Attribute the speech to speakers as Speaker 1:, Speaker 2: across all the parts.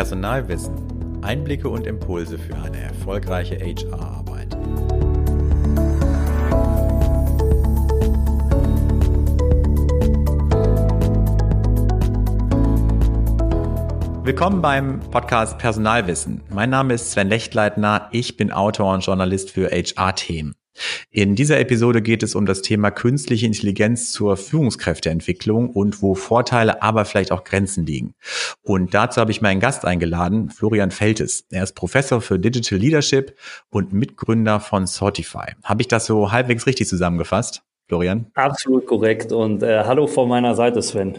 Speaker 1: Personalwissen. Einblicke und Impulse für eine erfolgreiche HR-Arbeit. Willkommen beim Podcast Personalwissen. Mein Name ist Sven Lechtleitner. Ich bin Autor und Journalist für HR-Themen. In dieser Episode geht es um das Thema künstliche Intelligenz zur Führungskräfteentwicklung und wo Vorteile, aber vielleicht auch Grenzen liegen. Und dazu habe ich meinen Gast eingeladen, Florian Feltes. Er ist Professor für Digital Leadership und Mitgründer von Sortify. Habe ich das so halbwegs richtig zusammengefasst, Florian?
Speaker 2: Absolut korrekt und äh, hallo von meiner Seite, Sven.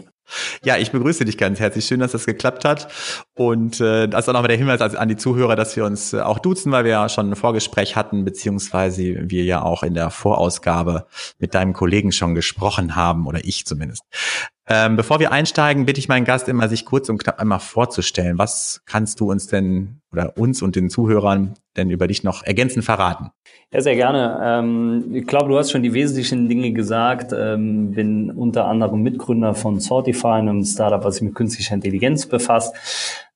Speaker 1: Ja, ich begrüße dich ganz herzlich. Schön, dass das geklappt hat. Und äh, das ist auch nochmal der Hinweis an die Zuhörer, dass wir uns äh, auch duzen, weil wir ja schon ein Vorgespräch hatten, beziehungsweise wir ja auch in der Vorausgabe mit deinem Kollegen schon gesprochen haben, oder ich zumindest. Ähm, bevor wir einsteigen, bitte ich meinen Gast immer, sich kurz und knapp einmal vorzustellen. Was kannst du uns denn oder uns und den Zuhörern denn über dich noch ergänzend verraten?
Speaker 2: Ja, sehr gerne. Ähm, ich glaube, du hast schon die wesentlichen Dinge gesagt. Ähm, bin unter anderem Mitgründer von Sortify, einem Startup, was sich mit künstlicher Intelligenz befasst.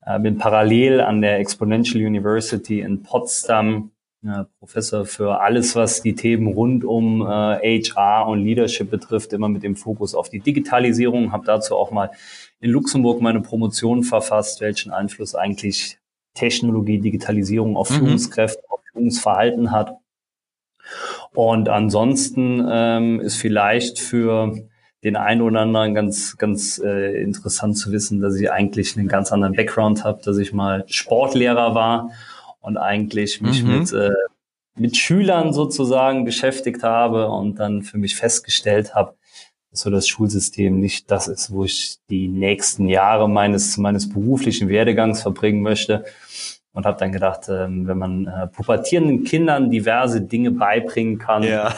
Speaker 2: Äh, bin parallel an der Exponential University in Potsdam Professor für alles, was die Themen rund um äh, HR und Leadership betrifft, immer mit dem Fokus auf die Digitalisierung. Habe dazu auch mal in Luxemburg meine Promotion verfasst, welchen Einfluss eigentlich Technologie, Digitalisierung auf mhm. Führungskräfte, auf Führungsverhalten hat. Und ansonsten ähm, ist vielleicht für den einen oder anderen ganz, ganz äh, interessant zu wissen, dass ich eigentlich einen ganz anderen Background habe, dass ich mal Sportlehrer war und eigentlich mich mhm. mit, äh, mit Schülern sozusagen beschäftigt habe und dann für mich festgestellt habe, dass so das Schulsystem nicht das ist, wo ich die nächsten Jahre meines, meines beruflichen Werdegangs verbringen möchte. Und habe dann gedacht, ähm, wenn man äh, pubertierenden Kindern diverse Dinge beibringen kann, ja.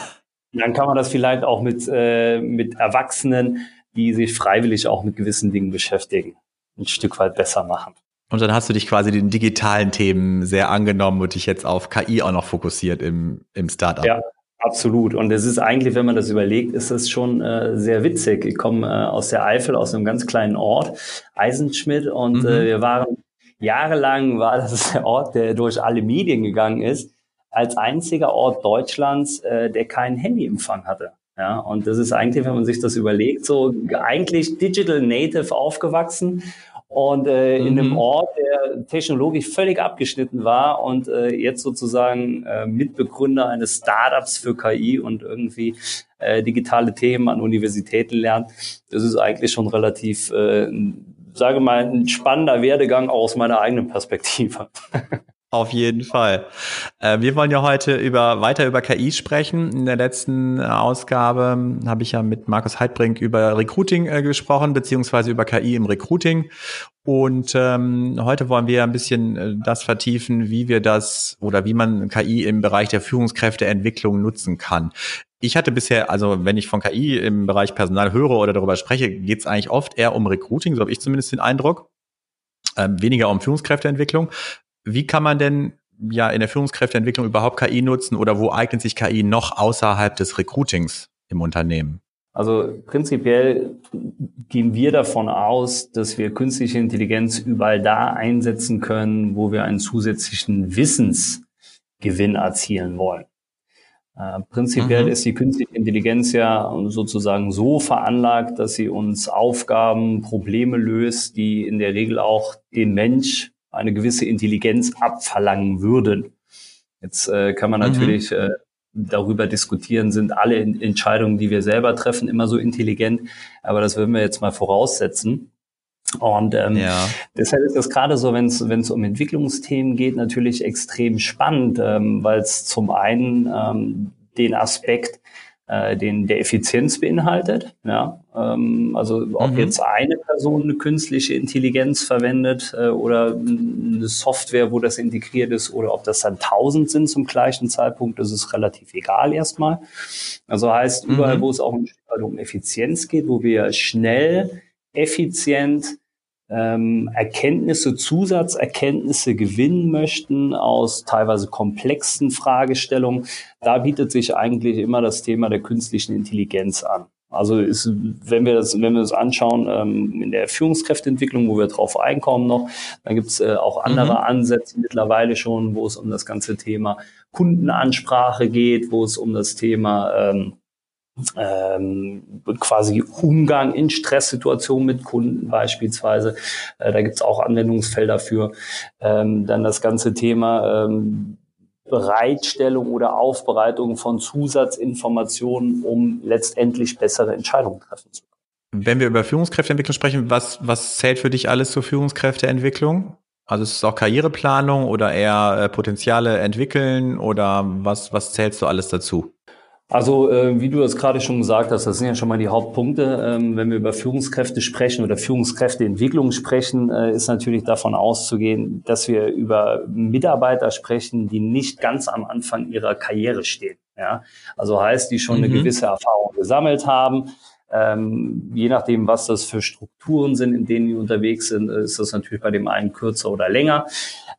Speaker 2: dann kann man das vielleicht auch mit, äh, mit Erwachsenen, die sich freiwillig auch mit gewissen Dingen beschäftigen, ein Stück weit besser machen.
Speaker 1: Und dann hast du dich quasi den digitalen Themen sehr angenommen und dich jetzt auf KI auch noch fokussiert im, im Startup.
Speaker 2: Ja, absolut. Und es ist eigentlich, wenn man das überlegt, ist es schon äh, sehr witzig. Ich komme äh, aus der Eifel, aus einem ganz kleinen Ort, Eisenschmidt, und äh, mhm. äh, wir waren jahrelang war das der Ort, der durch alle Medien gegangen ist, als einziger Ort Deutschlands, äh, der keinen Handyempfang hatte. Ja, und das ist eigentlich, wenn man sich das überlegt, so eigentlich digital native aufgewachsen und äh, mhm. in einem mhm. Ort, der technologisch völlig abgeschnitten war und äh, jetzt sozusagen äh, Mitbegründer eines Startups für KI und irgendwie äh, digitale Themen an Universitäten lernt. Das ist eigentlich schon relativ, äh, sage mal, ein spannender Werdegang aus meiner eigenen Perspektive.
Speaker 1: Auf jeden Fall. Äh, wir wollen ja heute über, weiter über KI sprechen. In der letzten äh, Ausgabe habe ich ja mit Markus Heidbrink über Recruiting äh, gesprochen, beziehungsweise über KI im Recruiting. Und ähm, heute wollen wir ein bisschen das vertiefen, wie wir das oder wie man KI im Bereich der Führungskräfteentwicklung nutzen kann. Ich hatte bisher, also wenn ich von KI im Bereich Personal höre oder darüber spreche, geht es eigentlich oft eher um Recruiting, so habe ich zumindest den Eindruck. Ähm, weniger um Führungskräfteentwicklung. Wie kann man denn ja in der Führungskräfteentwicklung überhaupt KI nutzen oder wo eignet sich KI noch außerhalb des Recruitings im Unternehmen?
Speaker 2: Also prinzipiell gehen wir davon aus, dass wir künstliche Intelligenz überall da einsetzen können, wo wir einen zusätzlichen Wissensgewinn erzielen wollen. Äh, prinzipiell mhm. ist die künstliche Intelligenz ja sozusagen so veranlagt, dass sie uns Aufgaben, Probleme löst, die in der Regel auch den Mensch eine gewisse Intelligenz abverlangen würden. Jetzt äh, kann man mhm. natürlich äh, darüber diskutieren, sind alle Entscheidungen, die wir selber treffen, immer so intelligent. Aber das würden wir jetzt mal voraussetzen. Und ähm, ja. deshalb ist das gerade so, wenn es um Entwicklungsthemen geht, natürlich extrem spannend, ähm, weil es zum einen ähm, den Aspekt äh, den der Effizienz beinhaltet. Ja, ähm, also ob mhm. jetzt eine Person eine künstliche Intelligenz verwendet äh, oder eine Software, wo das integriert ist, oder ob das dann tausend sind zum gleichen Zeitpunkt, das ist relativ egal erstmal. Also heißt überall, mhm. wo es auch um Effizienz geht, wo wir schnell, effizient ähm, Erkenntnisse, Zusatzerkenntnisse gewinnen möchten aus teilweise komplexen Fragestellungen, da bietet sich eigentlich immer das Thema der künstlichen Intelligenz an. Also ist, wenn wir das, wenn wir das anschauen, ähm, in der Führungskräfteentwicklung, wo wir drauf einkommen noch, dann gibt's äh, auch andere mhm. Ansätze mittlerweile schon, wo es um das ganze Thema Kundenansprache geht, wo es um das Thema ähm, ähm, quasi Umgang in Stresssituationen mit Kunden beispielsweise. Äh, da gibt's auch Anwendungsfelder für. Ähm, dann das ganze Thema ähm, Bereitstellung oder Aufbereitung von Zusatzinformationen, um letztendlich bessere Entscheidungen treffen zu können.
Speaker 1: Wenn wir über Führungskräfteentwicklung sprechen, was, was zählt für dich alles zur Führungskräfteentwicklung? Also ist es auch Karriereplanung oder eher äh, Potenziale entwickeln oder was, was zählst du alles dazu?
Speaker 2: Also äh, wie du das gerade schon gesagt hast, das sind ja schon mal die Hauptpunkte. Ähm, wenn wir über Führungskräfte sprechen oder Führungskräfteentwicklung sprechen, äh, ist natürlich davon auszugehen, dass wir über Mitarbeiter sprechen, die nicht ganz am Anfang ihrer Karriere stehen. Ja? Also heißt, die schon mhm. eine gewisse Erfahrung gesammelt haben, ähm, je nachdem, was das für Strukturen sind, in denen die unterwegs sind, ist das natürlich bei dem einen kürzer oder länger.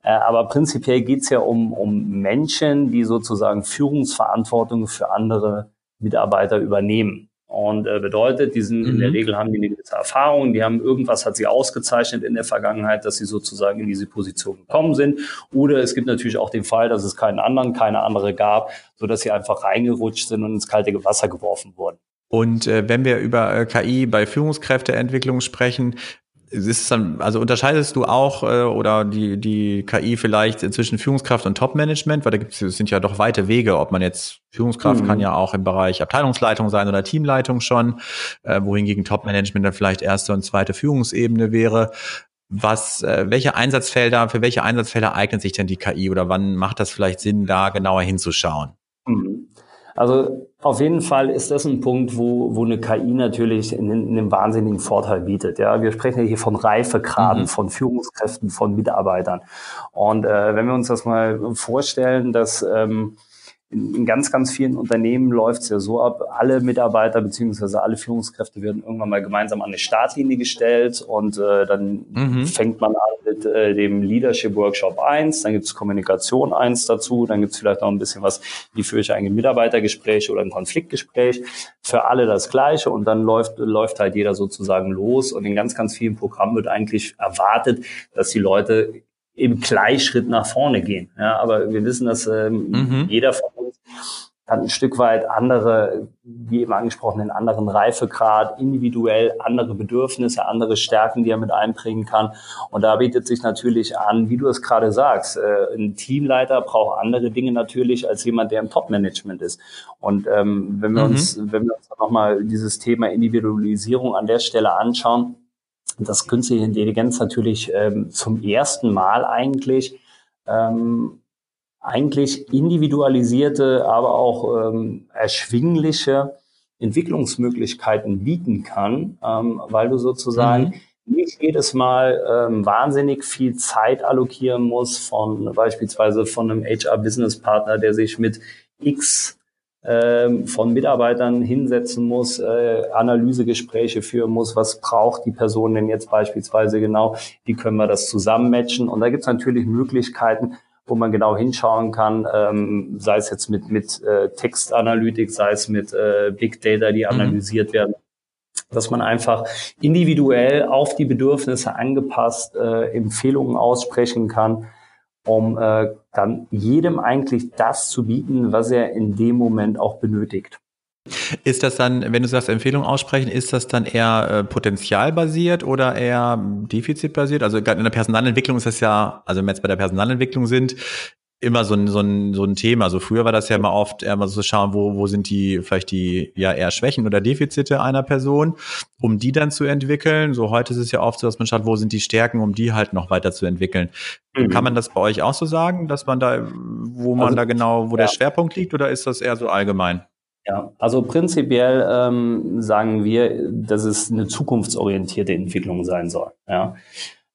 Speaker 2: Äh, aber prinzipiell geht es ja um, um Menschen, die sozusagen Führungsverantwortung für andere Mitarbeiter übernehmen. Und äh, bedeutet, die sind mhm. in der mhm. Regel haben die eine gewisse Erfahrung, die haben irgendwas hat sie ausgezeichnet in der Vergangenheit, dass sie sozusagen in diese Position gekommen sind. Oder es gibt natürlich auch den Fall, dass es keinen anderen, keine andere gab, so dass sie einfach reingerutscht sind und ins kalte Wasser geworfen wurden.
Speaker 1: Und äh, wenn wir über äh, KI bei Führungskräfteentwicklung sprechen, ist dann, also unterscheidest du auch äh, oder die, die KI vielleicht zwischen Führungskraft und Top-Management, weil da gibt es sind ja doch weite Wege, ob man jetzt Führungskraft mhm. kann ja auch im Bereich Abteilungsleitung sein oder Teamleitung schon, äh, wohingegen Top-Management dann vielleicht erste und zweite Führungsebene wäre. Was, äh, welche Einsatzfelder, für welche Einsatzfelder eignet sich denn die KI oder wann macht das vielleicht Sinn, da genauer hinzuschauen?
Speaker 2: Also auf jeden Fall ist das ein Punkt, wo, wo eine KI natürlich einen, einen wahnsinnigen Vorteil bietet. Ja, wir sprechen ja hier von Reifegraden, mhm. von Führungskräften, von Mitarbeitern. Und äh, wenn wir uns das mal vorstellen, dass ähm, in, in ganz, ganz vielen Unternehmen läuft es ja so ab, alle Mitarbeiter beziehungsweise alle Führungskräfte werden irgendwann mal gemeinsam an eine Startlinie gestellt und äh, dann mhm. fängt man an mit äh, dem Leadership Workshop 1, dann gibt es Kommunikation 1 dazu, dann gibt es vielleicht noch ein bisschen was, wie führe ich ein Mitarbeitergespräch oder ein Konfliktgespräch. Für alle das Gleiche und dann läuft, läuft halt jeder sozusagen los und in ganz, ganz vielen Programmen wird eigentlich erwartet, dass die Leute im Gleichschritt nach vorne gehen. Ja, aber wir wissen, dass ähm, mhm. jeder von uns hat ein Stück weit andere, wie eben angesprochen, einen anderen Reifegrad, individuell andere Bedürfnisse, andere Stärken, die er mit einbringen kann. Und da bietet sich natürlich an, wie du es gerade sagst, äh, ein Teamleiter braucht andere Dinge natürlich als jemand, der im Top-Management ist. Und ähm, wenn wir mhm. uns, wenn wir uns nochmal dieses Thema Individualisierung an der Stelle anschauen, dass künstliche Intelligenz natürlich ähm, zum ersten Mal eigentlich ähm, eigentlich individualisierte, aber auch ähm, erschwingliche Entwicklungsmöglichkeiten bieten kann, ähm, weil du sozusagen mhm. nicht jedes Mal ähm, wahnsinnig viel Zeit allokieren musst von beispielsweise von einem HR-Business-Partner, der sich mit X von Mitarbeitern hinsetzen muss, äh, Analysegespräche führen muss, was braucht die Person denn jetzt beispielsweise genau, wie können wir das zusammenmatchen. Und da gibt es natürlich Möglichkeiten, wo man genau hinschauen kann, ähm, sei es jetzt mit, mit äh, Textanalytik, sei es mit äh, Big Data, die mhm. analysiert mhm. werden, dass man einfach individuell auf die Bedürfnisse angepasst äh, Empfehlungen aussprechen kann, um äh, dann jedem eigentlich das zu bieten, was er in dem Moment auch benötigt.
Speaker 1: Ist das dann, wenn du sagst Empfehlung aussprechen, ist das dann eher äh, potenzialbasiert oder eher defizitbasiert? Also in der Personalentwicklung ist das ja, also wenn wir jetzt bei der Personalentwicklung sind, immer so ein, so ein, so ein Thema. Also früher war das ja immer oft mal so schauen, wo, wo sind die, vielleicht die, ja, eher Schwächen oder Defizite einer Person, um die dann zu entwickeln. So heute ist es ja oft so, dass man schaut, wo sind die Stärken, um die halt noch weiter zu entwickeln. Mhm. Kann man das bei euch auch so sagen, dass man da, wo man also, da genau, wo ja. der Schwerpunkt liegt oder ist das eher so allgemein?
Speaker 2: Ja, also prinzipiell ähm, sagen wir, dass es eine zukunftsorientierte Entwicklung sein soll. Ja.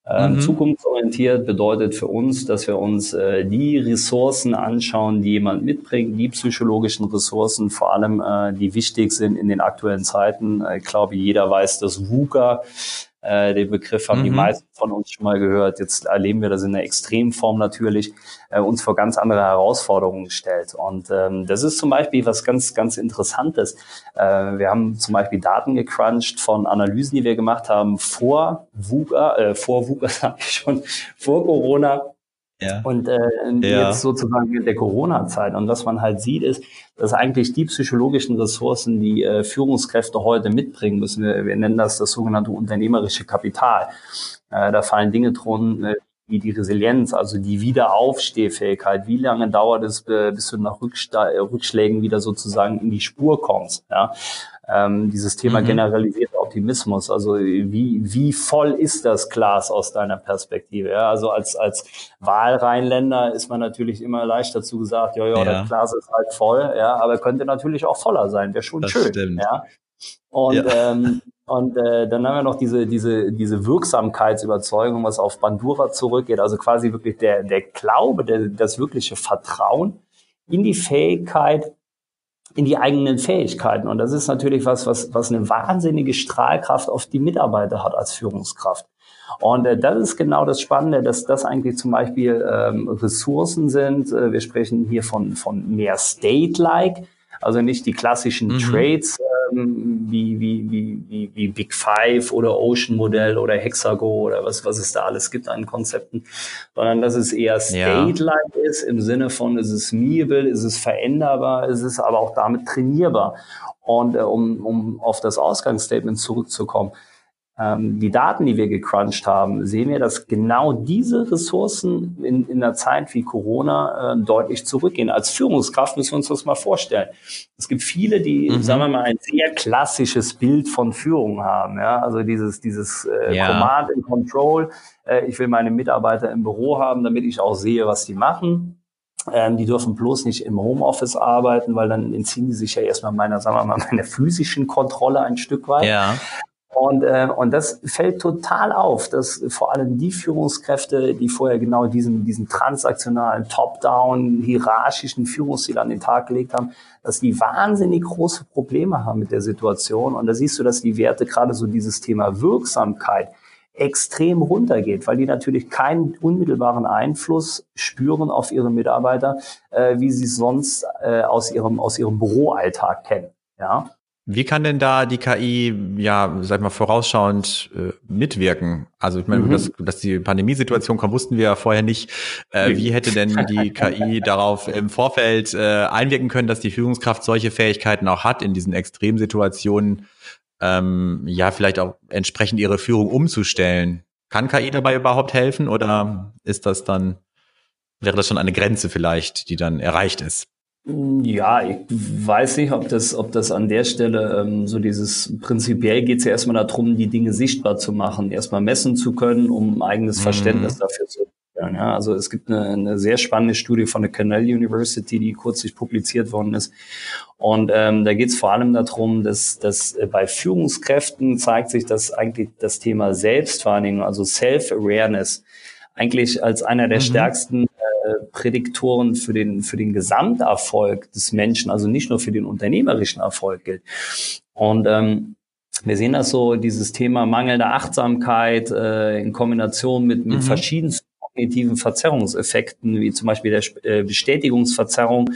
Speaker 2: Ähm, mhm. Zukunftsorientiert bedeutet für uns, dass wir uns äh, die Ressourcen anschauen, die jemand mitbringt, die psychologischen Ressourcen, vor allem äh, die wichtig sind in den aktuellen Zeiten. Ich glaube, jeder weiß, dass VUCA Äh, den Begriff haben mhm. die meisten von uns schon mal gehört. Jetzt erleben wir das in der Extremform natürlich, äh, uns vor ganz andere Herausforderungen stellt. Und ähm, das ist zum Beispiel was ganz, ganz Interessantes. Äh, wir haben zum Beispiel Daten gecrunched von Analysen, die wir gemacht haben vor VUCA, äh, vor VUCA sage ich schon, vor Corona ja. Und äh, ja. jetzt sozusagen in der Corona-Zeit. Und was man halt sieht, ist, dass eigentlich die psychologischen Ressourcen, die äh, Führungskräfte heute mitbringen müssen, wir, wir nennen das das sogenannte unternehmerische Kapital. Äh, da fallen Dinge drunter, äh, wie die Resilienz, also die Wiederaufstehfähigkeit. Wie lange dauert es, bis du nach Rückschlägen wieder sozusagen in die Spur kommst? Ja? Ähm, dieses Thema mhm. generalisierter Optimismus. Also wie, wie voll ist das Glas aus deiner Perspektive? Ja? Also als, als Wahlrheinländer ist man natürlich immer leicht dazu gesagt, ja, ja, das Glas ist halt voll, ja, aber könnte natürlich auch voller sein, wäre schon das schön. Stimmt. Ja? Und, ja. ähm, und äh, dann haben wir noch diese, diese, diese Wirksamkeitsüberzeugung, was auf Bandura zurückgeht, also quasi wirklich der, der Glaube, der, das wirkliche Vertrauen in die Fähigkeit, in die eigenen Fähigkeiten. Und das ist natürlich was, was, was eine wahnsinnige Strahlkraft auf die Mitarbeiter hat als Führungskraft. Und äh, das ist genau das Spannende, dass das eigentlich zum Beispiel ähm, Ressourcen sind. Äh, wir sprechen hier von, von mehr State-like, also nicht die klassischen mhm. Trades ähm, wie, wie, wie, wie, wie Big Five oder Ocean Modell oder Hexago oder was, was es da alles gibt an Konzepten, sondern dass es eher State-like ja. ist im Sinne von, ist es meable, ist es veränderbar, ist es aber auch damit trainierbar. Und äh, um, um auf das Ausgangsstatement zurückzukommen, die Daten, die wir gecrunched haben, sehen wir, dass genau diese Ressourcen in, in einer Zeit wie Corona äh, deutlich zurückgehen. Als Führungskraft müssen wir uns das mal vorstellen. Es gibt viele, die, mhm. sagen wir mal, ein sehr klassisches Bild von Führung haben. Ja? Also dieses, dieses äh, ja. Command and Control. Äh, ich will meine Mitarbeiter im Büro haben, damit ich auch sehe, was die machen. Ähm, die dürfen bloß nicht im Homeoffice arbeiten, weil dann entziehen die sich ja erstmal meiner, sagen wir mal, meiner physischen Kontrolle ein Stück weit. Ja. Und, äh, und das fällt total auf, dass vor allem die Führungskräfte, die vorher genau diesen, diesen transaktionalen, top-down, hierarchischen Führungsstil an den Tag gelegt haben, dass die wahnsinnig große Probleme haben mit der Situation. Und da siehst du, dass die Werte, gerade so dieses Thema Wirksamkeit, extrem runtergeht, weil die natürlich keinen unmittelbaren Einfluss spüren auf ihre Mitarbeiter, äh, wie sie es sonst äh, aus ihrem aus ihrem Büroalltag kennen. Ja,
Speaker 1: wie kann denn da die KI, ja, sag mal, vorausschauend äh, mitwirken? Also ich meine, mhm. dass, dass die Pandemiesituation kommt, wussten wir ja vorher nicht. Äh, wie hätte denn die KI darauf im Vorfeld äh, einwirken können, dass die Führungskraft solche Fähigkeiten auch hat, in diesen Extremsituationen, ähm, ja, vielleicht auch entsprechend ihre Führung umzustellen? Kann KI dabei überhaupt helfen oder ist das dann, wäre das schon eine Grenze vielleicht, die dann erreicht ist?
Speaker 2: Ja, ich weiß nicht, ob das, ob das an der Stelle ähm, so dieses prinzipiell geht es ja erstmal darum, die Dinge sichtbar zu machen, erstmal messen zu können, um ein eigenes mhm. Verständnis dafür zu entwickeln. Ja, also es gibt eine, eine sehr spannende Studie von der Cornell University, die kürzlich publiziert worden ist. Und ähm, da geht es vor allem darum, dass, dass äh, bei Führungskräften zeigt sich, dass eigentlich das Thema Selbstwahrnehmung, also Self-Awareness, eigentlich als einer der mhm. stärksten Prädiktoren für den, für den Gesamterfolg des Menschen, also nicht nur für den unternehmerischen Erfolg gilt. Und ähm, wir sehen das so, dieses Thema mangelnde Achtsamkeit äh, in Kombination mit, mit mhm. verschiedensten kognitiven Verzerrungseffekten, wie zum Beispiel der äh, Bestätigungsverzerrung,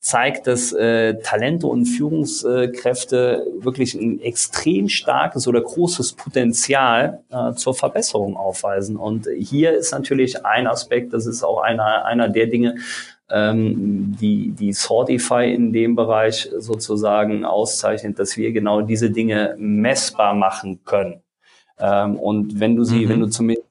Speaker 2: zeigt, dass äh, Talente und Führungskräfte wirklich ein extrem starkes oder großes Potenzial äh, zur Verbesserung aufweisen. Und hier ist natürlich ein Aspekt, das ist auch einer, einer der Dinge, ähm, die, die Sortify in dem Bereich sozusagen auszeichnet, dass wir genau diese Dinge messbar machen können. Ähm, und wenn du sie, mhm. wenn du zumindest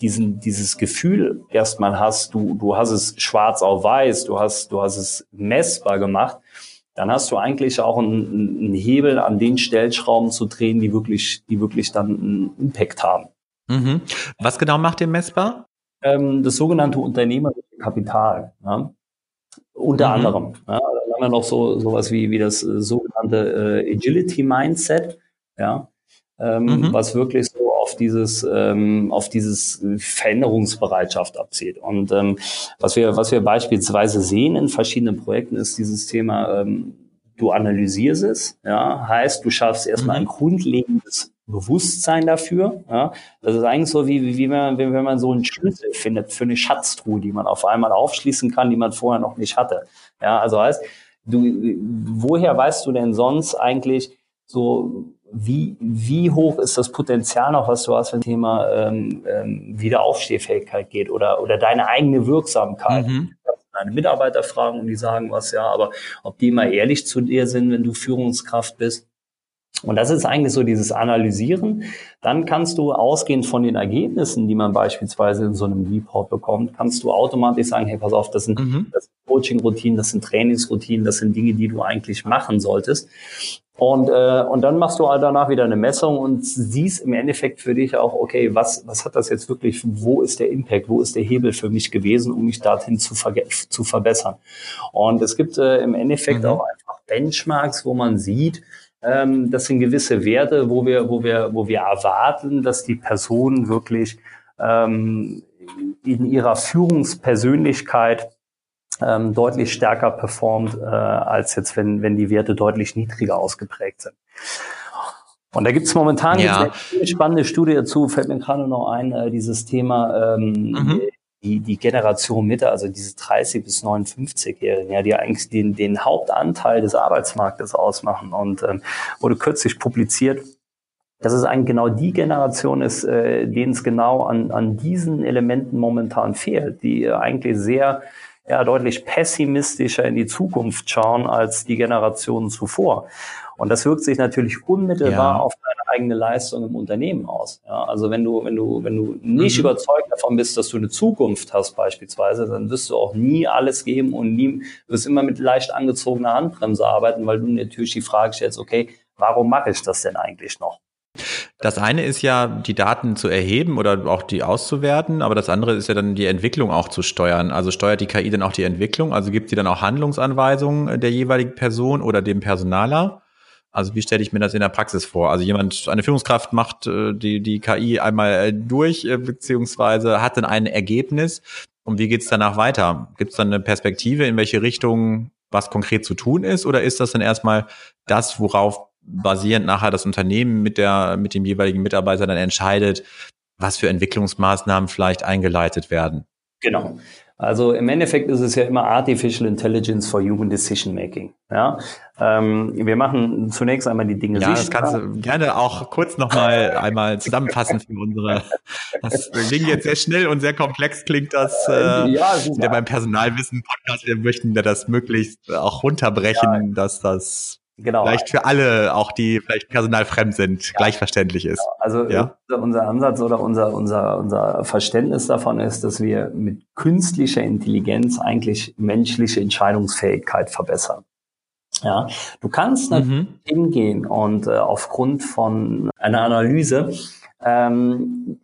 Speaker 2: diesen, dieses Gefühl erstmal hast, du, du hast es schwarz auf weiß, du hast, du hast es messbar gemacht, dann hast du eigentlich auch einen, einen Hebel an den Stellschrauben zu drehen, die wirklich, die wirklich dann einen Impact haben.
Speaker 1: Mhm. Was genau macht ihr messbar?
Speaker 2: Ähm, das sogenannte unternehmerische Kapital. Ja. Unter mhm. anderem. Ja. Dann haben wir noch so sowas wie, wie das äh, sogenannte äh, Agility Mindset, ja, ähm, mhm. was wirklich so auf dieses, ähm, auf dieses Veränderungsbereitschaft abzielt. Und ähm, was wir, was wir beispielsweise sehen in verschiedenen Projekten ist dieses Thema, ähm, du analysierst es, ja, heißt, du schaffst erstmal mhm. ein grundlegendes Bewusstsein dafür. Ja. Das ist eigentlich so, wie, wie wenn, man, wenn man so einen Schlüssel findet für eine Schatztruhe, die man auf einmal aufschließen kann, die man vorher noch nicht hatte. Ja, also heißt, du, woher weißt du denn sonst eigentlich so, wie, wie hoch ist das Potenzial noch, was du hast, wenn Thema ähm, ähm, Wiederaufstehfähigkeit geht oder, oder deine eigene Wirksamkeit? Mhm. Deine Mitarbeiter fragen und die sagen was, ja, aber ob die immer ehrlich zu dir sind, wenn du Führungskraft bist, und das ist eigentlich so dieses Analysieren. Dann kannst du ausgehend von den Ergebnissen, die man beispielsweise in so einem Report bekommt, kannst du automatisch sagen, hey, pass auf, das sind, mhm. sind Coaching-Routinen, das sind Trainingsroutinen, das sind Dinge, die du eigentlich machen solltest. Und, äh, und dann machst du halt danach wieder eine Messung und siehst im Endeffekt für dich auch, okay, was, was hat das jetzt wirklich, wo ist der Impact, wo ist der Hebel für mich gewesen, um mich dorthin zu, zu verbessern. Und es gibt äh, im Endeffekt mhm. auch einfach Benchmarks, wo man sieht, ähm, das sind gewisse Werte, wo wir, wo wir, wo wir erwarten, dass die Person wirklich ähm, in ihrer Führungspersönlichkeit ähm, deutlich stärker performt, äh, als jetzt, wenn, wenn die Werte deutlich niedriger ausgeprägt sind. Und da gibt es momentan ja. eine spannende Studie dazu, fällt mir gerade noch ein, äh, dieses Thema ähm, mhm die, die Generation Mitte, also diese 30 bis 59-Jährigen, ja, die eigentlich den, den Hauptanteil des Arbeitsmarktes ausmachen und ähm, wurde kürzlich publiziert, dass es eigentlich genau die Generation ist, äh, denen es genau an, an diesen Elementen momentan fehlt, die äh, eigentlich sehr ja, deutlich pessimistischer in die Zukunft schauen als die Generationen zuvor. Und das wirkt sich natürlich unmittelbar ja. auf deine eigene Leistung im Unternehmen aus. Ja, also wenn du, wenn du, wenn du nicht mhm. überzeugt davon bist, dass du eine Zukunft hast beispielsweise, dann wirst du auch nie alles geben und nie, wirst immer mit leicht angezogener Handbremse arbeiten, weil du natürlich die Frage stellst, okay, warum mache ich das denn eigentlich noch?
Speaker 1: Das eine ist ja, die Daten zu erheben oder auch die auszuwerten, aber das andere ist ja dann die Entwicklung auch zu steuern. Also steuert die KI dann auch die Entwicklung? Also gibt sie dann auch Handlungsanweisungen der jeweiligen Person oder dem Personaler? Also wie stelle ich mir das in der Praxis vor? Also jemand, eine Führungskraft macht äh, die, die KI einmal äh, durch, äh, beziehungsweise hat dann ein Ergebnis. Und wie geht's danach weiter? Gibt es dann eine Perspektive, in welche Richtung was konkret zu tun ist? Oder ist das dann erstmal das, worauf basierend nachher das Unternehmen mit der, mit dem jeweiligen Mitarbeiter dann entscheidet, was für Entwicklungsmaßnahmen vielleicht eingeleitet werden?
Speaker 2: Genau. Also im Endeffekt ist es ja immer Artificial Intelligence for Human Decision Making. Ja, ähm, wir machen zunächst einmal die Dinge
Speaker 1: ja, das kannst du gerne auch kurz nochmal einmal zusammenfassen für unsere. Das ging jetzt sehr schnell und sehr komplex klingt das. Äh, ja, der beim Personalwissen Podcast, wir möchten das möglichst auch runterbrechen, ja. dass das genau. vielleicht für alle, auch die vielleicht personalfremd sind, ja. gleichverständlich ist.
Speaker 2: Also ja? unser Ansatz oder unser, unser, unser Verständnis davon ist, dass wir mit künstlicher Intelligenz eigentlich menschliche Entscheidungsfähigkeit verbessern. Ja, du kannst natürlich mhm. hingehen und äh, aufgrund von einer Analyse ähm,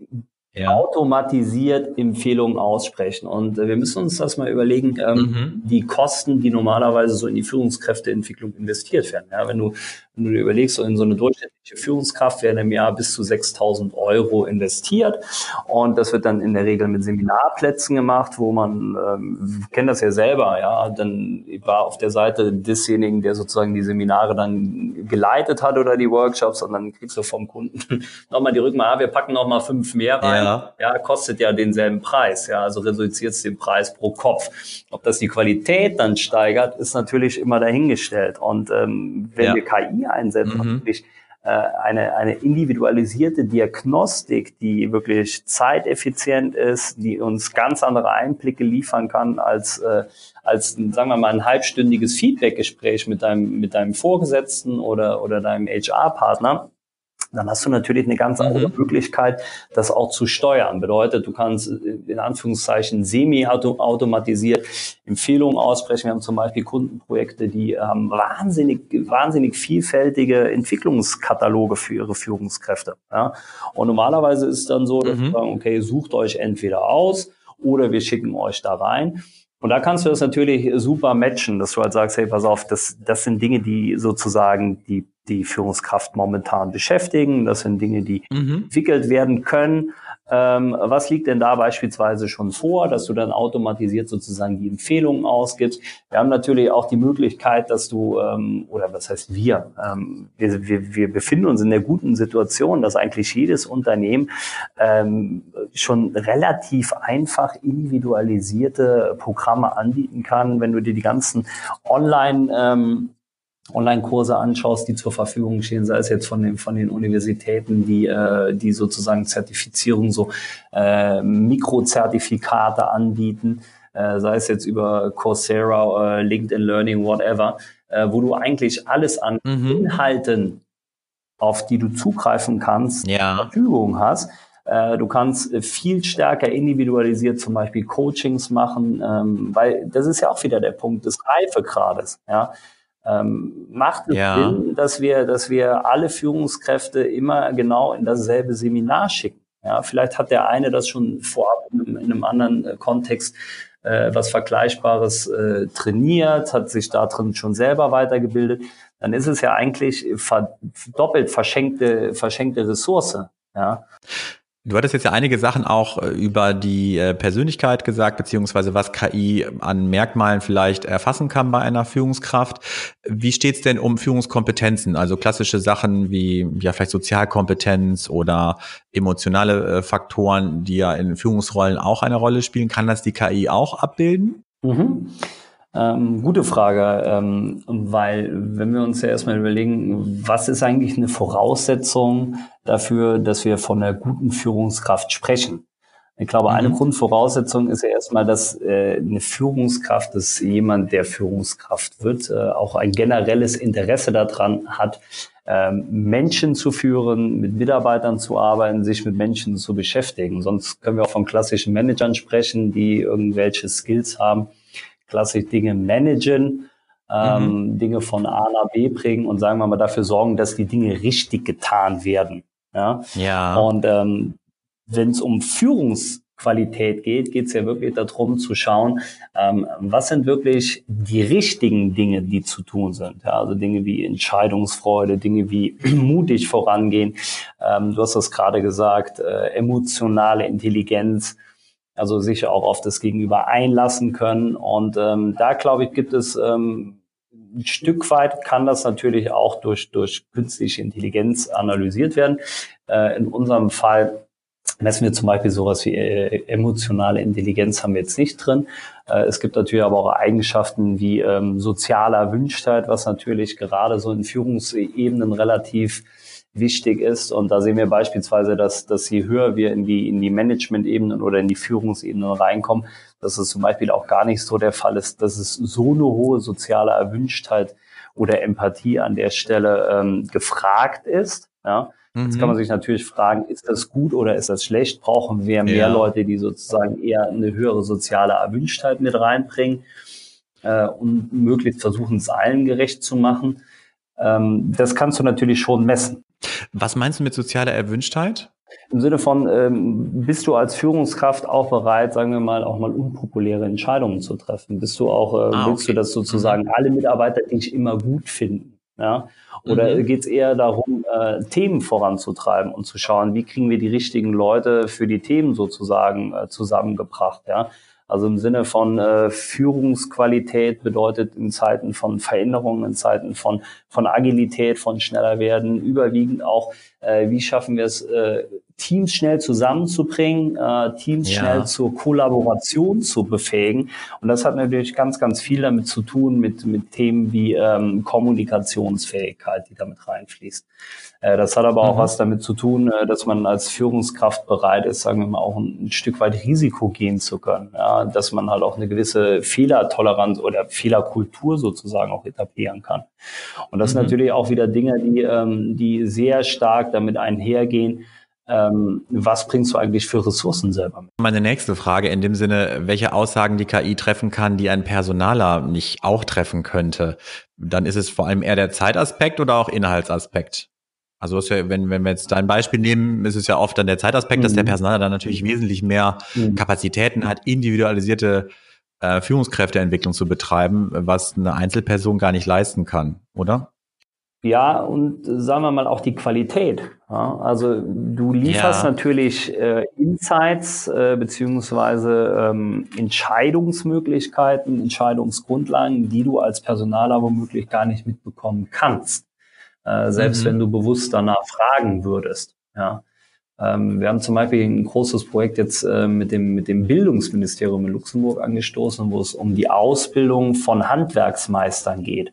Speaker 2: ja. automatisiert Empfehlungen aussprechen. Und äh, wir müssen uns das mal überlegen, ähm, mhm. die Kosten, die normalerweise so in die Führungskräfteentwicklung investiert werden. Ja, wenn du wenn du dir überlegst, so in so eine durchschnittliche Führungskraft werden im Jahr bis zu 6.000 Euro investiert. Und das wird dann in der Regel mit Seminarplätzen gemacht, wo man, ähm, kennt das ja selber, ja, dann war auf der Seite desjenigen, der sozusagen die Seminare dann geleitet hat oder die Workshops und dann kriegst du vom Kunden nochmal die Rückmeldung, ah, wir packen nochmal fünf mehr rein. Ja. ja, kostet ja denselben Preis. Ja, also reduziert es den Preis pro Kopf. Ob das die Qualität dann steigert, ist natürlich immer dahingestellt. Und ähm, wenn ja. wir KI einsetzen mhm. wirklich äh, eine, eine individualisierte Diagnostik, die wirklich zeiteffizient ist, die uns ganz andere Einblicke liefern kann als, äh, als sagen wir mal, ein halbstündiges Feedbackgespräch mit deinem, mit deinem Vorgesetzten oder, oder deinem HR-Partner dann hast du natürlich eine ganz andere mhm. Möglichkeit, das auch zu steuern. Bedeutet, du kannst äh, in Anführungszeichen semi-automatisiert Empfehlungen aussprechen. Wir haben zum Beispiel Kundenprojekte, die haben wahnsinnig, wahnsinnig vielfältige Entwicklungskataloge für ihre Führungskräfte. Ja? Und normalerweise ist es dann so, dass mhm. wir sagen, okay, sucht euch entweder aus oder wir schicken euch da rein. Und da kannst du das natürlich super matchen, dass du halt sagst, hey, pass auf, das, das sind Dinge, die sozusagen die, die Führungskraft momentan beschäftigen. Das sind Dinge, die mhm. entwickelt werden können. Ähm, was liegt denn da beispielsweise schon vor, dass du dann automatisiert sozusagen die Empfehlungen ausgibst? Wir haben natürlich auch die Möglichkeit, dass du, ähm, oder was heißt wir, ähm, wir, wir, wir befinden uns in der guten Situation, dass eigentlich jedes Unternehmen ähm, schon relativ einfach individualisierte Programme anbieten kann, wenn du dir die ganzen Online- ähm, Online-Kurse anschaust, die zur Verfügung stehen, sei es jetzt von den, von den Universitäten, die, äh, die sozusagen Zertifizierung, so äh, Mikrozertifikate anbieten, äh, sei es jetzt über Coursera, äh, LinkedIn Learning, whatever, äh, wo du eigentlich alles an mhm. Inhalten, auf die du zugreifen kannst,
Speaker 1: ja.
Speaker 2: zur Verfügung hast. Äh, du kannst viel stärker individualisiert zum Beispiel Coachings machen, ähm, weil das ist ja auch wieder der Punkt des Reifegrades. Ja? Ähm, macht es ja. Sinn, dass wir, dass wir alle Führungskräfte immer genau in dasselbe Seminar schicken. Ja, vielleicht hat der eine das schon vorab in einem, in einem anderen äh, Kontext äh, was Vergleichbares äh, trainiert, hat sich da drin schon selber weitergebildet. Dann ist es ja eigentlich ver doppelt verschenkte, verschenkte Ressource. Ja.
Speaker 1: Du hattest jetzt ja einige Sachen auch äh, über die äh, Persönlichkeit gesagt, beziehungsweise was KI an Merkmalen vielleicht erfassen kann bei einer Führungskraft. Wie steht's denn um Führungskompetenzen? Also klassische Sachen wie ja vielleicht Sozialkompetenz oder emotionale äh, Faktoren, die ja in Führungsrollen auch eine Rolle spielen. Kann das die KI auch abbilden?
Speaker 2: Mhm. Ähm, gute Frage, ähm, weil wenn wir uns ja erstmal überlegen, was ist eigentlich eine Voraussetzung dafür, dass wir von einer guten Führungskraft sprechen? Ich glaube, eine mhm. Grundvoraussetzung ist ja erstmal, dass äh, eine Führungskraft, dass jemand, der Führungskraft wird, äh, auch ein generelles Interesse daran hat, ähm, Menschen zu führen, mit Mitarbeitern zu arbeiten, sich mit Menschen zu beschäftigen. Sonst können wir auch von klassischen Managern sprechen, die irgendwelche Skills haben klassisch Dinge managen, ähm, mhm. Dinge von A nach B bringen und sagen wir mal dafür sorgen, dass die Dinge richtig getan werden. Ja.
Speaker 1: ja.
Speaker 2: Und ähm, wenn es um Führungsqualität geht, geht es ja wirklich darum zu schauen, ähm, was sind wirklich die richtigen Dinge, die zu tun sind. Ja, also Dinge wie Entscheidungsfreude, Dinge wie mutig vorangehen. Ähm, du hast das gerade gesagt, äh, emotionale Intelligenz also sich auch auf das Gegenüber einlassen können. Und ähm, da, glaube ich, gibt es ähm, ein Stück weit kann das natürlich auch durch, durch künstliche Intelligenz analysiert werden. Äh, in unserem Fall messen wir zum Beispiel sowas wie äh, emotionale Intelligenz haben wir jetzt nicht drin. Äh, es gibt natürlich aber auch Eigenschaften wie ähm, soziale Erwünschtheit, was natürlich gerade so in Führungsebenen relativ wichtig ist. Und da sehen wir beispielsweise, dass, dass je höher wir in die, in die Management-Ebenen oder in die Führungsebenen reinkommen, dass es zum Beispiel auch gar nicht so der Fall ist, dass es so eine hohe soziale Erwünschtheit oder Empathie an der Stelle ähm, gefragt ist. Ja. Jetzt kann man mhm. sich natürlich fragen, ist das gut oder ist das schlecht? Brauchen wir mehr ja. Leute, die sozusagen eher eine höhere soziale Erwünschtheit mit reinbringen äh, und möglichst versuchen, es allen gerecht zu machen? Ähm, das kannst du natürlich schon messen.
Speaker 1: Was meinst du mit sozialer Erwünschtheit?
Speaker 2: Im Sinne von, ähm, bist du als Führungskraft auch bereit, sagen wir mal, auch mal unpopuläre Entscheidungen zu treffen? Bist du auch, äh, ah, willst okay. du, dass sozusagen mhm. alle Mitarbeiter dich immer gut finden? Ja? Oder mhm. geht es eher darum, äh, Themen voranzutreiben und zu schauen, wie kriegen wir die richtigen Leute für die Themen sozusagen äh, zusammengebracht? Ja? Also im Sinne von äh, Führungsqualität bedeutet in Zeiten von Veränderungen, in Zeiten von, von Agilität, von schneller werden, überwiegend auch, äh, wie schaffen wir es, äh, Teams schnell zusammenzubringen, äh, Teams ja. schnell zur Kollaboration zu befähigen. Und das hat natürlich ganz, ganz viel damit zu tun mit, mit Themen wie ähm, Kommunikationsfähigkeit, die damit reinfließt. Äh, das hat aber auch mhm. was damit zu tun, äh, dass man als Führungskraft bereit ist, sagen wir mal, auch ein, ein Stück weit Risiko gehen zu können. Ja, dass man halt auch eine gewisse Fehlertoleranz oder Fehlerkultur sozusagen auch etablieren kann. Und das mhm. sind natürlich auch wieder Dinge, die, ähm, die sehr stark damit einhergehen, was bringst du eigentlich für Ressourcen selber mit?
Speaker 1: Meine nächste Frage in dem Sinne, welche Aussagen die KI treffen kann, die ein Personaler nicht auch treffen könnte, dann ist es vor allem eher der Zeitaspekt oder auch Inhaltsaspekt? Also ja, wenn, wenn wir jetzt dein Beispiel nehmen, ist es ja oft dann der Zeitaspekt, mhm. dass der mhm. Personaler dann natürlich wesentlich mehr mhm. Kapazitäten hat, individualisierte äh, Führungskräfteentwicklung zu betreiben, was eine Einzelperson gar nicht leisten kann, oder?
Speaker 2: Ja, und sagen wir mal auch die Qualität. Ja, also du lieferst ja. natürlich äh, Insights äh, beziehungsweise ähm, Entscheidungsmöglichkeiten, Entscheidungsgrundlagen, die du als Personaler womöglich gar nicht mitbekommen kannst, äh, selbst mhm. wenn du bewusst danach fragen würdest. Ja. Ähm, wir haben zum Beispiel ein großes Projekt jetzt äh, mit, dem, mit dem Bildungsministerium in Luxemburg angestoßen, wo es um die Ausbildung von Handwerksmeistern geht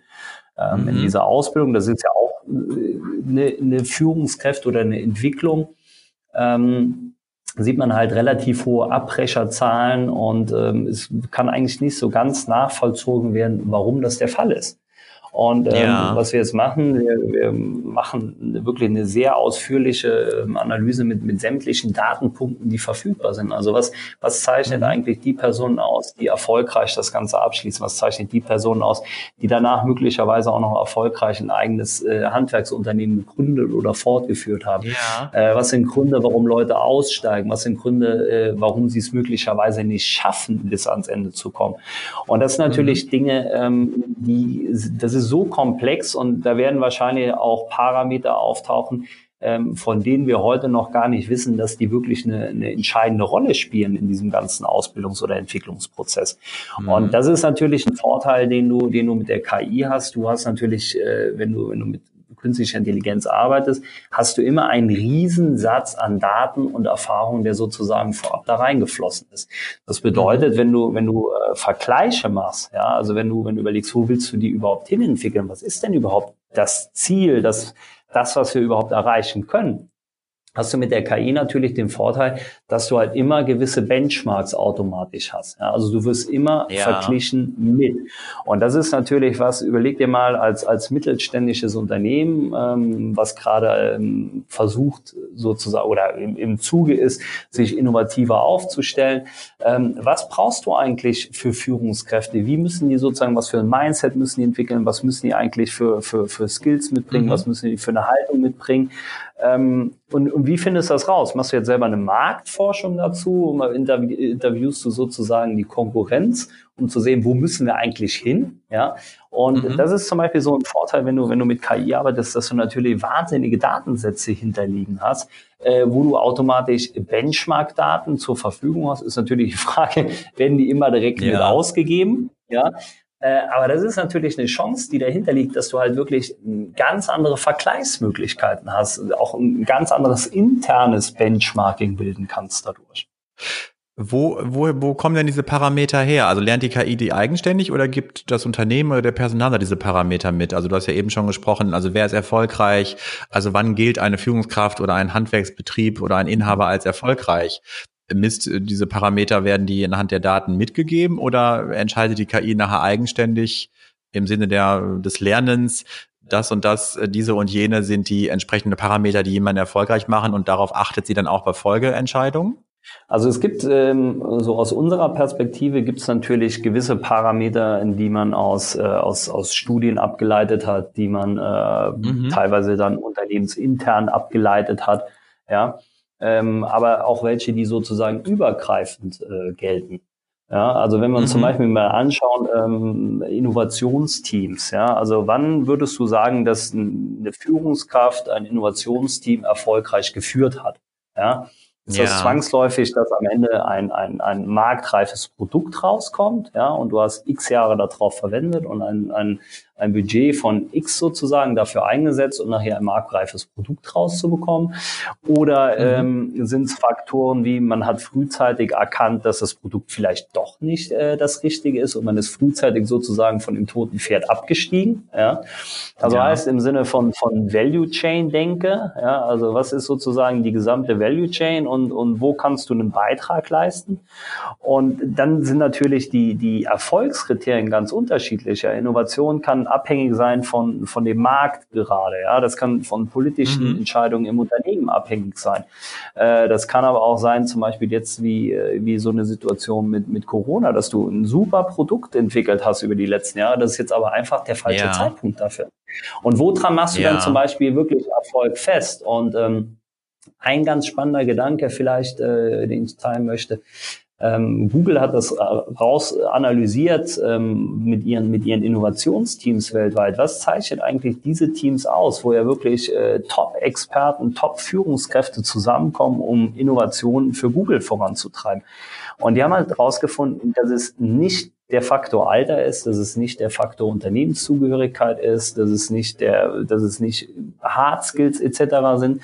Speaker 2: ähm, mhm. in dieser Ausbildung. Das ist ja auch eine, äh, eine Führungskräfte oder eine Entwicklung. Ähm, sieht man halt relativ hohe Abbrecherzahlen und ähm, es kann eigentlich nicht so ganz nachvollzogen werden, warum das der Fall ist. Und ähm, ja. was wir jetzt machen, wir, wir machen wirklich eine sehr ausführliche ähm, Analyse mit, mit sämtlichen Datenpunkten, die verfügbar sind. Also was, was zeichnet mhm. eigentlich die Personen aus, die erfolgreich das Ganze abschließen? Was zeichnet die Personen aus, die danach möglicherweise auch noch erfolgreich ein eigenes äh, Handwerksunternehmen gegründet oder fortgeführt haben? Ja. Äh, was sind Gründe, warum Leute aussteigen? Was sind Gründe, äh, warum sie es möglicherweise nicht schaffen, bis ans Ende zu kommen? Und das sind natürlich mhm. Dinge, ähm, die, das ist so komplex und da werden wahrscheinlich auch Parameter auftauchen, ähm, von denen wir heute noch gar nicht wissen, dass die wirklich eine, eine entscheidende Rolle spielen in diesem ganzen Ausbildungs- oder Entwicklungsprozess. Mhm. Und das ist natürlich ein Vorteil, den du, den du mit der KI hast. Du hast natürlich, äh, wenn du, wenn du mit künstlicher Intelligenz arbeitest, hast du immer einen Riesensatz an Daten und Erfahrungen, der sozusagen vorab da reingeflossen ist. Das bedeutet, wenn du, wenn du äh, Vergleiche machst, ja, also wenn du, wenn du überlegst, wo willst du die überhaupt hinentwickeln? Was ist denn überhaupt das Ziel, das, das, was wir überhaupt erreichen können? hast du mit der KI natürlich den Vorteil, dass du halt immer gewisse Benchmarks automatisch hast. Ja, also du wirst immer ja. verglichen mit. Und das ist natürlich was, überleg dir mal als, als mittelständisches Unternehmen, ähm, was gerade ähm, versucht sozusagen oder im, im Zuge ist, sich innovativer aufzustellen. Ähm, was brauchst du eigentlich für Führungskräfte? Wie müssen die sozusagen, was für ein Mindset müssen die entwickeln? Was müssen die eigentlich für, für, für Skills mitbringen? Mhm. Was müssen die für eine Haltung mitbringen? Ähm, und, und wie findest du das raus? Machst du jetzt selber eine Marktforschung dazu? Interv interviewst du sozusagen die Konkurrenz, um zu sehen, wo müssen wir eigentlich hin? Ja. Und mhm. das ist zum Beispiel so ein Vorteil, wenn du, wenn du mit KI arbeitest, dass du natürlich wahnsinnige Datensätze hinterliegen hast, äh, wo du automatisch Benchmark-Daten zur Verfügung hast, ist natürlich die Frage, werden die immer direkt ja. mit ausgegeben? Ja, aber das ist natürlich eine Chance, die dahinter liegt, dass du halt wirklich ganz andere Vergleichsmöglichkeiten hast, auch ein ganz anderes internes Benchmarking bilden kannst dadurch.
Speaker 1: Wo, wo, wo kommen denn diese Parameter her? Also lernt die KI die eigenständig oder gibt das Unternehmen oder der Personaler diese Parameter mit? Also du hast ja eben schon gesprochen, also wer ist erfolgreich? Also wann gilt eine Führungskraft oder ein Handwerksbetrieb oder ein Inhaber als erfolgreich? Misst äh, diese Parameter, werden die anhand der Daten mitgegeben oder entscheidet die KI nachher eigenständig im Sinne der, des Lernens, das und das, äh, diese und jene sind die entsprechenden Parameter, die jemanden erfolgreich machen und darauf achtet sie dann auch bei Folgeentscheidungen?
Speaker 2: Also es gibt, ähm, so aus unserer Perspektive gibt es natürlich gewisse Parameter, in die man aus, äh, aus, aus Studien abgeleitet hat, die man äh, mhm. teilweise dann unternehmensintern abgeleitet hat. Ja, ähm, aber auch welche, die sozusagen übergreifend äh, gelten. Ja, also wenn wir uns mhm. zum Beispiel mal anschauen, ähm, Innovationsteams, ja, also wann würdest du sagen, dass eine Führungskraft ein Innovationsteam erfolgreich geführt hat? Ja, ist ja. das zwangsläufig, dass am Ende ein, ein, ein marktreifes Produkt rauskommt, ja, und du hast x Jahre darauf verwendet und ein, ein, ein Budget von X sozusagen dafür eingesetzt, um nachher ein marktreifes Produkt rauszubekommen? Oder mhm. ähm, sind es Faktoren wie, man hat frühzeitig erkannt, dass das Produkt vielleicht doch nicht äh, das Richtige ist und man ist frühzeitig sozusagen von dem toten Pferd abgestiegen? Ja? Also ja. heißt im Sinne von, von Value Chain denke, ja, also was ist sozusagen die gesamte Value Chain und, und wo kannst du einen Beitrag leisten? Und dann sind natürlich die, die Erfolgskriterien ganz unterschiedlich. Ja, Innovation kann abhängig sein von, von dem Markt gerade. Ja, das kann von politischen mhm. Entscheidungen im Unternehmen abhängig sein. Äh, das kann aber auch sein, zum Beispiel jetzt wie, äh, wie so eine Situation mit, mit Corona, dass du ein super Produkt entwickelt hast über die letzten Jahre. Das ist jetzt aber einfach der falsche ja. Zeitpunkt dafür. Und woran machst du ja. dann zum Beispiel wirklich Erfolg fest? Und ähm, ein ganz spannender Gedanke vielleicht, äh, den ich teilen möchte, Google hat das raus analysiert ähm, mit, ihren, mit ihren Innovationsteams weltweit. Was zeichnet eigentlich diese Teams aus, wo ja wirklich äh, Top-Experten, Top-Führungskräfte zusammenkommen, um Innovationen für Google voranzutreiben? Und die haben halt herausgefunden, dass es nicht der Faktor Alter ist, dass es nicht der Faktor Unternehmenszugehörigkeit ist, dass es nicht der, dass es nicht Hard Skills etc. sind,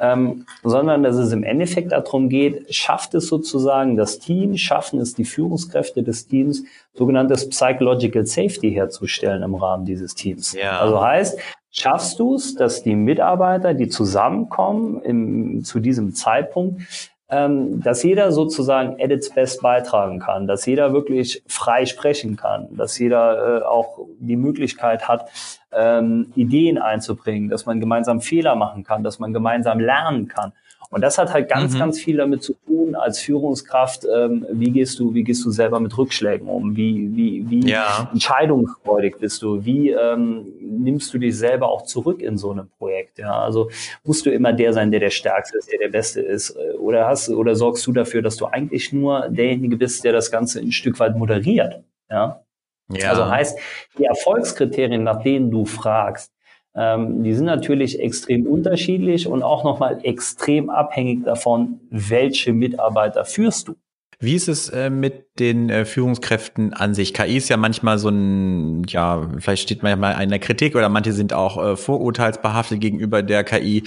Speaker 2: ähm, sondern dass es im Endeffekt darum geht, schafft es sozusagen das Team, schaffen es die Führungskräfte des Teams, sogenanntes Psychological Safety herzustellen im Rahmen dieses Teams. Ja. Also heißt, schaffst du es, dass die Mitarbeiter, die zusammenkommen im, zu diesem Zeitpunkt, ähm, dass jeder sozusagen at its best beitragen kann, dass jeder wirklich frei sprechen kann, dass jeder äh, auch die Möglichkeit hat, ähm, Ideen einzubringen, dass man gemeinsam Fehler machen kann, dass man gemeinsam lernen kann. Und das hat halt ganz, mhm. ganz viel damit zu tun als Führungskraft. Ähm, wie gehst du, wie gehst du selber mit Rückschlägen um? Wie, wie, wie ja. entscheidungsfreudig bist du? Wie ähm, nimmst du dich selber auch zurück in so einem Projekt? Ja, also musst du immer der sein, der der Stärkste ist, der der Beste ist, äh, oder hast, oder sorgst du dafür, dass du eigentlich nur derjenige bist, der das Ganze ein Stück weit moderiert? Ja. Ja. Also heißt, die Erfolgskriterien, nach denen du fragst, ähm, die sind natürlich extrem unterschiedlich und auch nochmal extrem abhängig davon, welche Mitarbeiter führst du.
Speaker 1: Wie ist es äh, mit den äh, Führungskräften an sich? KI ist ja manchmal so ein, ja, vielleicht steht man ja mal in der Kritik oder manche sind auch äh, vorurteilsbehaftet gegenüber der KI.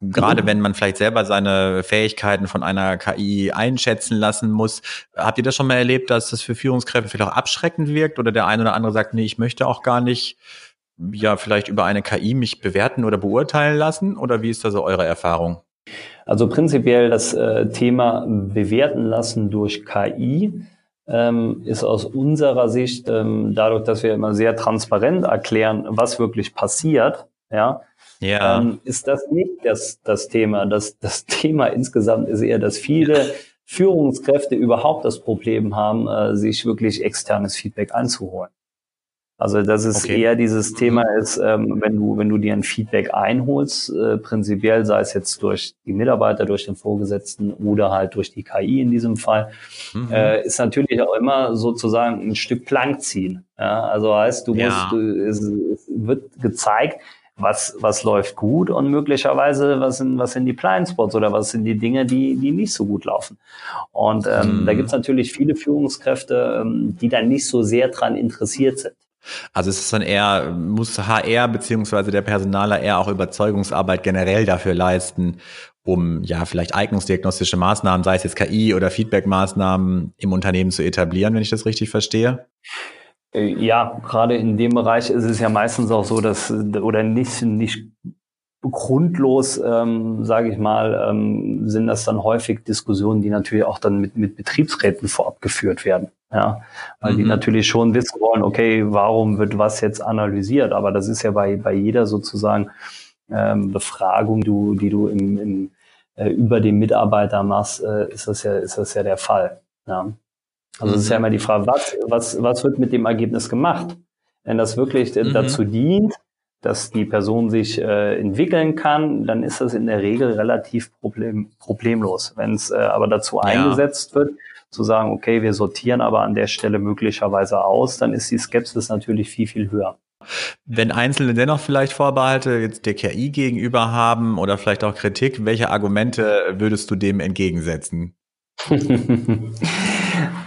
Speaker 1: Gerade wenn man vielleicht selber seine Fähigkeiten von einer KI einschätzen lassen muss. Habt ihr das schon mal erlebt, dass das für Führungskräfte vielleicht auch abschreckend wirkt oder der eine oder andere sagt, nee, ich möchte auch gar nicht ja vielleicht über eine KI mich bewerten oder beurteilen lassen? Oder wie ist da so eure Erfahrung?
Speaker 2: Also prinzipiell das äh, Thema bewerten lassen durch KI ähm, ist aus unserer Sicht, ähm, dadurch, dass wir immer sehr transparent erklären, was wirklich passiert, ja, ja. Ähm, ist das nicht das, das Thema. Das, das Thema insgesamt ist eher, dass viele Führungskräfte überhaupt das Problem haben, äh, sich wirklich externes Feedback einzuholen. Also dass es okay. eher dieses Thema ist, ähm, wenn du wenn du dir ein Feedback einholst, äh, prinzipiell sei es jetzt durch die Mitarbeiter, durch den Vorgesetzten oder halt durch die KI in diesem Fall, mhm. äh, ist natürlich auch immer sozusagen ein Stück Plank ziehen. Ja? Also heißt, du ja. musst, du, es, es wird gezeigt, was, was läuft gut und möglicherweise was sind, was sind die Blindspots oder was sind die Dinge, die, die nicht so gut laufen. Und ähm, mhm. da gibt es natürlich viele Führungskräfte, ähm, die dann nicht so sehr dran interessiert sind.
Speaker 1: Also es ist dann eher, muss HR beziehungsweise der Personaler eher auch Überzeugungsarbeit generell dafür leisten, um ja vielleicht eignungsdiagnostische Maßnahmen, sei es jetzt KI oder Feedback-Maßnahmen im Unternehmen zu etablieren, wenn ich das richtig verstehe?
Speaker 2: Äh, ja, gerade in dem Bereich ist es ja meistens auch so, dass oder nicht nicht grundlos, ähm, sage ich mal, ähm, sind das dann häufig Diskussionen, die natürlich auch dann mit, mit Betriebsräten vorab geführt werden. Ja, weil mhm. die natürlich schon wissen wollen, okay, warum wird was jetzt analysiert? Aber das ist ja bei, bei jeder sozusagen ähm, Befragung, du, die du im, im, äh, über den Mitarbeiter machst, äh, ist das ja, ist das ja der Fall. Ja. Also es ist ja mhm. immer die Frage, was, was, was wird mit dem Ergebnis gemacht? Wenn das wirklich mhm. dazu dient, dass die Person sich äh, entwickeln kann, dann ist das in der Regel relativ problem, problemlos. Wenn es äh, aber dazu ja. eingesetzt wird, zu sagen, okay, wir sortieren aber an der Stelle möglicherweise aus, dann ist die Skepsis natürlich viel, viel höher.
Speaker 1: Wenn Einzelne dennoch vielleicht Vorbehalte jetzt der KI gegenüber haben oder vielleicht auch Kritik, welche Argumente würdest du dem entgegensetzen?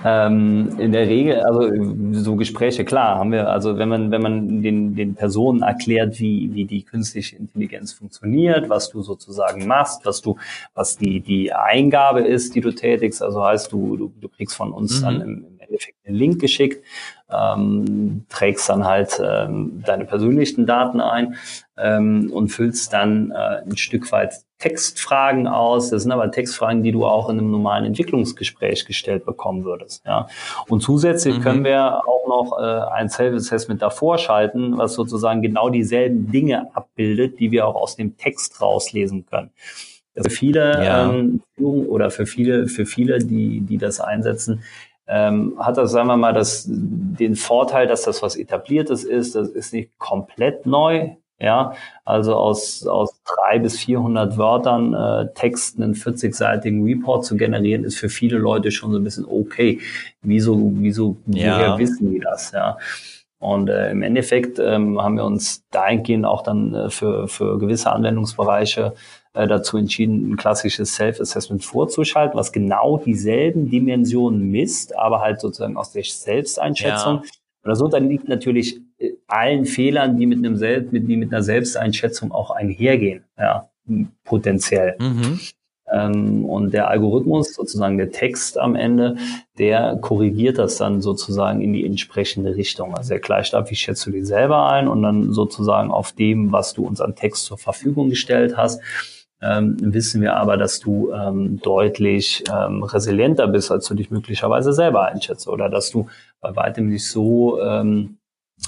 Speaker 2: ähm, in der Regel, also so Gespräche, klar, haben wir, also wenn man, wenn man den, den Personen erklärt, wie, wie die künstliche Intelligenz funktioniert, was du sozusagen machst, was du, was die, die Eingabe ist, die du tätigst, also heißt du, du, du kriegst von uns mhm. dann im, im Endeffekt einen Link geschickt, ähm, trägst dann halt ähm, deine persönlichen Daten ein ähm, und füllst dann äh, ein Stück weit Textfragen aus. Das sind aber Textfragen, die du auch in einem normalen Entwicklungsgespräch gestellt bekommen würdest. Ja. Und zusätzlich mhm. können wir auch noch äh, ein Self-Assessment davor schalten, was sozusagen genau dieselben Dinge abbildet, die wir auch aus dem Text rauslesen können. Für viele ja. ähm, oder für viele, für viele, die, die das einsetzen, ähm, hat das, sagen wir mal, das, den Vorteil, dass das was Etabliertes ist. Das ist nicht komplett neu. Ja, also aus, aus drei bis 400 Wörtern äh, Texten einen 40-seitigen Report zu generieren, ist für viele Leute schon so ein bisschen okay. Wieso, wieso, ja. woher wissen die das? Ja. Und äh, im Endeffekt ähm, haben wir uns dahingehend auch dann äh, für, für gewisse Anwendungsbereiche äh, dazu entschieden, ein klassisches Self-Assessment vorzuschalten, was genau dieselben Dimensionen misst, aber halt sozusagen aus der Selbsteinschätzung. Ja. Und das unterliegt natürlich allen Fehlern, die mit einem Selbst, mit, die mit einer Selbsteinschätzung auch einhergehen, ja, potenziell. Mhm. Ähm, und der Algorithmus, sozusagen der Text am Ende, der korrigiert das dann sozusagen in die entsprechende Richtung. Also er gleicht ab, wie schätzt du dich selber ein und dann sozusagen auf dem, was du uns an Text zur Verfügung gestellt hast, ähm, wissen wir aber, dass du ähm, deutlich ähm, resilienter bist, als du dich möglicherweise selber einschätzt oder dass du bei weitem nicht so ähm,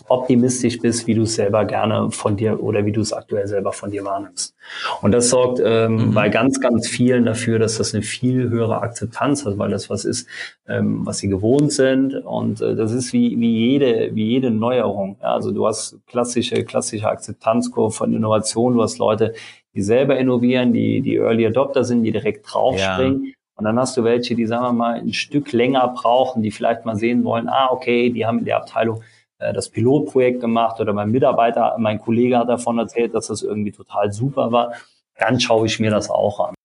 Speaker 2: optimistisch bist, wie du es selber gerne von dir oder wie du es aktuell selber von dir wahrnimmst. Und das sorgt ähm, mhm. bei ganz, ganz vielen dafür, dass das eine viel höhere Akzeptanz hat, weil das was ist, ähm, was sie gewohnt sind. Und äh, das ist wie, wie jede, wie jede Neuerung. Ja, also du hast klassische, klassische Akzeptanzkurve von Innovation. Du hast Leute, die selber innovieren, die, die Early Adopter sind, die direkt draufspringen. Ja. Und dann hast du welche, die, sagen wir mal, ein Stück länger brauchen, die vielleicht mal sehen wollen, ah, okay, die haben in der Abteilung das Pilotprojekt gemacht oder mein Mitarbeiter, mein Kollege hat davon erzählt, dass das irgendwie total super war. Dann schaue ich mir das auch an.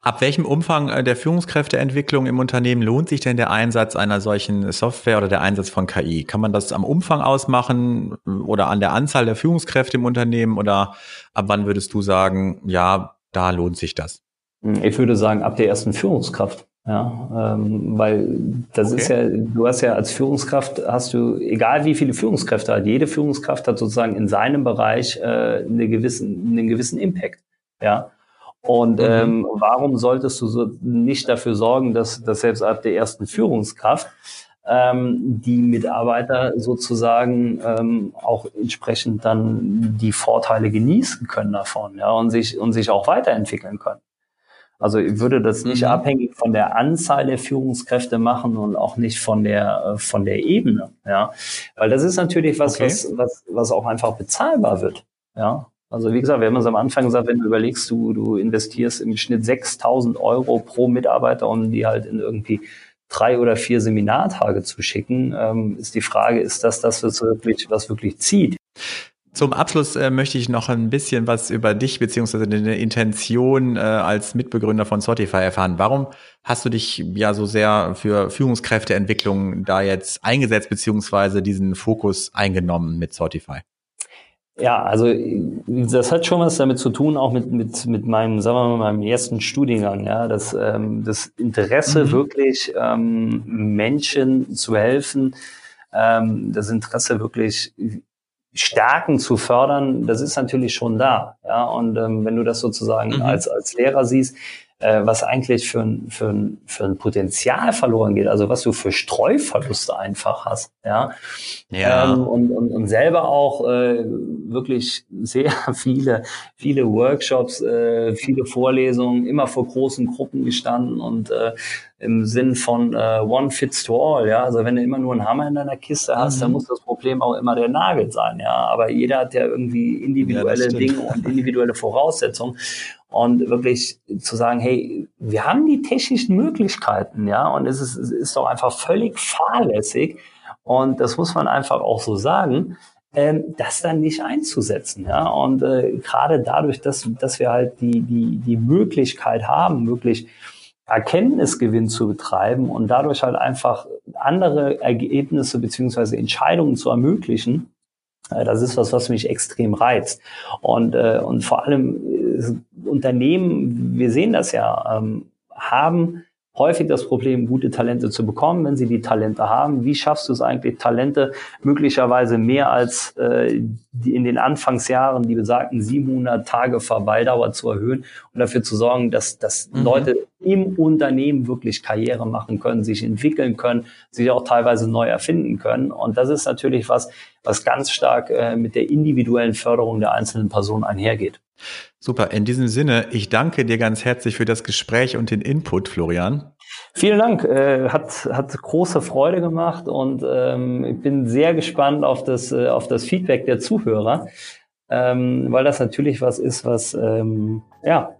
Speaker 1: Ab welchem Umfang äh, der Führungskräfteentwicklung im Unternehmen lohnt sich denn der Einsatz einer solchen Software oder der Einsatz von KI? Kann man das am Umfang ausmachen oder an der Anzahl der Führungskräfte im Unternehmen oder ab wann würdest du sagen, ja, da lohnt sich das?
Speaker 2: Ich würde sagen, ab der ersten Führungskraft. Ja, ähm, weil das okay. ist ja, du hast ja als Führungskraft hast du, egal wie viele Führungskräfte hat, jede Führungskraft hat sozusagen in seinem Bereich äh, eine gewissen, einen gewissen Impact. Ja. Und mhm. ähm, warum solltest du so nicht dafür sorgen, dass, dass selbst ab der ersten Führungskraft ähm, die Mitarbeiter sozusagen ähm, auch entsprechend dann die Vorteile genießen können davon, ja, und sich und sich auch weiterentwickeln können. Also ich würde das nicht mhm. abhängig von der Anzahl der Führungskräfte machen und auch nicht von der, äh, von der Ebene, ja. Weil das ist natürlich was, okay. was, was, was auch einfach bezahlbar wird, ja. Also wie gesagt, wir haben uns am Anfang gesagt, wenn du überlegst, du, du investierst im Schnitt 6.000 Euro pro Mitarbeiter, um die halt in irgendwie drei oder vier Seminartage zu schicken, ähm, ist die Frage, ist das das, was wirklich, was wirklich zieht?
Speaker 1: Zum Abschluss äh, möchte ich noch ein bisschen was über dich beziehungsweise deine Intention äh, als Mitbegründer von Spotify erfahren. Warum hast du dich ja so sehr für Führungskräfteentwicklung da jetzt eingesetzt beziehungsweise diesen Fokus eingenommen mit Spotify?
Speaker 2: Ja, also das hat schon was damit zu tun, auch mit, mit, mit meinem, sagen wir mal, meinem ersten Studiengang, ja, das, ähm, das Interesse mhm. wirklich ähm, Menschen zu helfen, ähm, das Interesse wirklich Stärken zu fördern, das ist natürlich schon da. Ja, und ähm, wenn du das sozusagen mhm. als, als Lehrer siehst, äh, was eigentlich für ein, für, ein, für ein Potenzial verloren geht, also was du für Streuverluste einfach hast, ja. ja. Ähm, und, und, und selber auch äh, wirklich sehr viele, viele Workshops, äh, viele Vorlesungen, immer vor großen Gruppen gestanden und äh, im Sinn von äh, One Fits to All, ja. Also wenn du immer nur einen Hammer in deiner Kiste hast, mhm. dann muss das Problem auch immer der Nagel sein, ja. Aber jeder hat ja irgendwie individuelle ja, Dinge und individuelle Voraussetzungen und wirklich zu sagen, hey, wir haben die technischen Möglichkeiten, ja, und es ist, es ist doch einfach völlig fahrlässig und das muss man einfach auch so sagen, ähm, das dann nicht einzusetzen, ja, und äh, gerade dadurch, dass, dass wir halt die, die, die Möglichkeit haben, wirklich Erkenntnisgewinn zu betreiben und dadurch halt einfach andere Ergebnisse beziehungsweise Entscheidungen zu ermöglichen, äh, das ist was, was mich extrem reizt. Und, äh, und vor allem äh, Unternehmen, wir sehen das ja, ähm, haben häufig das Problem, gute Talente zu bekommen, wenn sie die Talente haben. Wie schaffst du es eigentlich, Talente möglicherweise mehr als äh, die in den Anfangsjahren die besagten 700 Tage Verweildauer zu erhöhen und dafür zu sorgen, dass, dass mhm. Leute im Unternehmen wirklich Karriere machen können, sich entwickeln können, sich auch teilweise neu erfinden können. Und das ist natürlich was, was ganz stark äh, mit der individuellen Förderung der einzelnen Person einhergeht.
Speaker 1: Super, in diesem Sinne, ich danke dir ganz herzlich für das Gespräch und den Input, Florian.
Speaker 2: Vielen Dank, äh, hat, hat große Freude gemacht und ähm, ich bin sehr gespannt auf das, äh, auf das Feedback der Zuhörer. ähm, weil das natürlich was ist, was ähm, ja,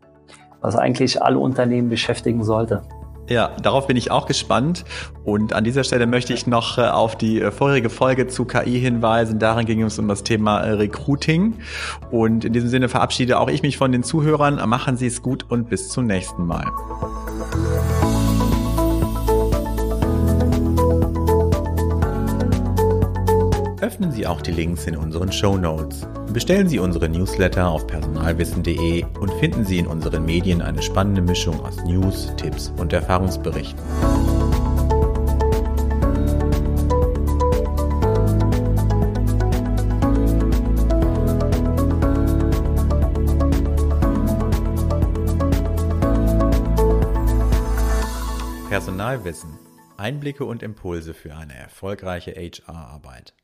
Speaker 2: was eigentlich alle Unternehmen beschäftigen sollte.
Speaker 1: Ja, darauf bin ich auch gespannt. Und an dieser Stelle möchte ich noch äh, auf die äh, vorherige Folge zu KI hinweisen. Darin ging es um das Thema äh, Recruiting. Und in diesem Sinne verabschiede auch ich mich von den Zuhörern. Machen Sie es gut und bis zum nächsten Mal. Öffnen Sie auch die Links in unseren Show Notes. Bestellen Sie unsere Newsletter auf personalwissen.de und finden Sie in unseren Medien eine spannende Mischung aus News, Tipps und Erfahrungsberichten. Personalwissen. Einblicke und Impulse für eine erfolgreiche HR-Arbeit.